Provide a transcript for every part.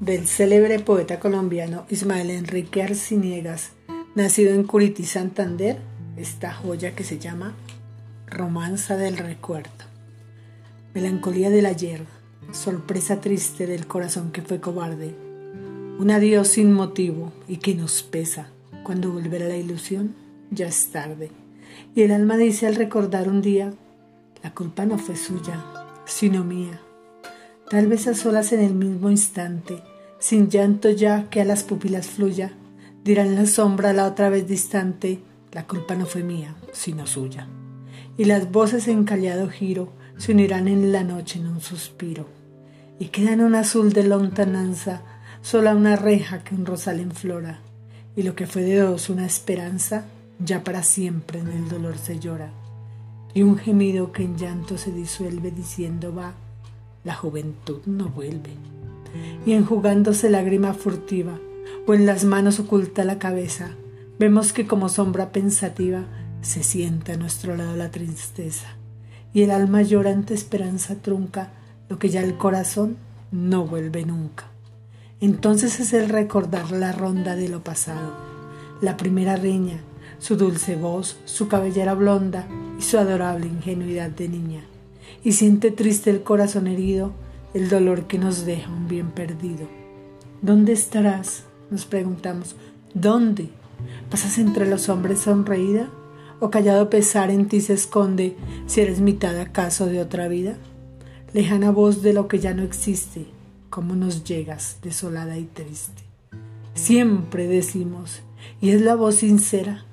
del célebre poeta colombiano Ismael Enrique Arciniegas, nacido en Curití, Santander, esta joya que se llama Romanza del Recuerdo. Melancolía del ayer, sorpresa triste del corazón que fue cobarde, un adiós sin motivo y que nos pesa. Cuando volverá la ilusión, ya es tarde. Y el alma dice al recordar un día, la culpa no fue suya, sino mía. Tal vez a solas en el mismo instante, sin llanto ya que a las pupilas fluya, dirán la sombra la otra vez distante, la culpa no fue mía, sino suya. Y las voces en callado giro se unirán en la noche en un suspiro. Y queda en un azul de lontananza sola una reja que un rosal enflora. Y lo que fue de dos una esperanza, ya para siempre en el dolor se llora. Y un gemido que en llanto se disuelve diciendo va, la juventud no vuelve. Y enjugándose lágrima furtiva, o en las manos oculta la cabeza, vemos que como sombra pensativa se sienta a nuestro lado la tristeza, y el alma llora ante esperanza trunca, lo que ya el corazón no vuelve nunca. Entonces es el recordar la ronda de lo pasado, la primera riña, su dulce voz, su cabellera blonda y su adorable ingenuidad de niña y siente triste el corazón herido, el dolor que nos deja un bien perdido. ¿Dónde estarás? nos preguntamos. ¿Dónde? ¿Pasas entre los hombres sonreída? ¿O callado pesar en ti se esconde si eres mitad acaso de otra vida? Lejana voz de lo que ya no existe, ¿cómo nos llegas desolada y triste? Siempre decimos, y es la voz sincera,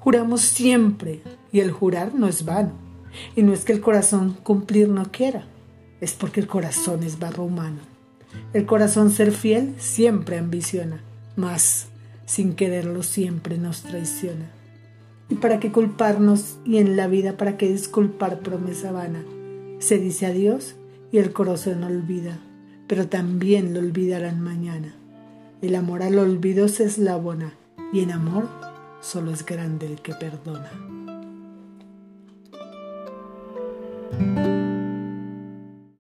juramos siempre, y el jurar no es vano y no es que el corazón cumplir no quiera, es porque el corazón es barro humano. El corazón ser fiel siempre ambiciona, mas sin quererlo siempre nos traiciona. ¿Y para qué culparnos y en la vida para qué disculpar promesa vana? Se dice adiós y el corazón olvida, pero también lo olvidarán mañana. El amor al olvido se eslabona y en amor solo es grande el que perdona. thank you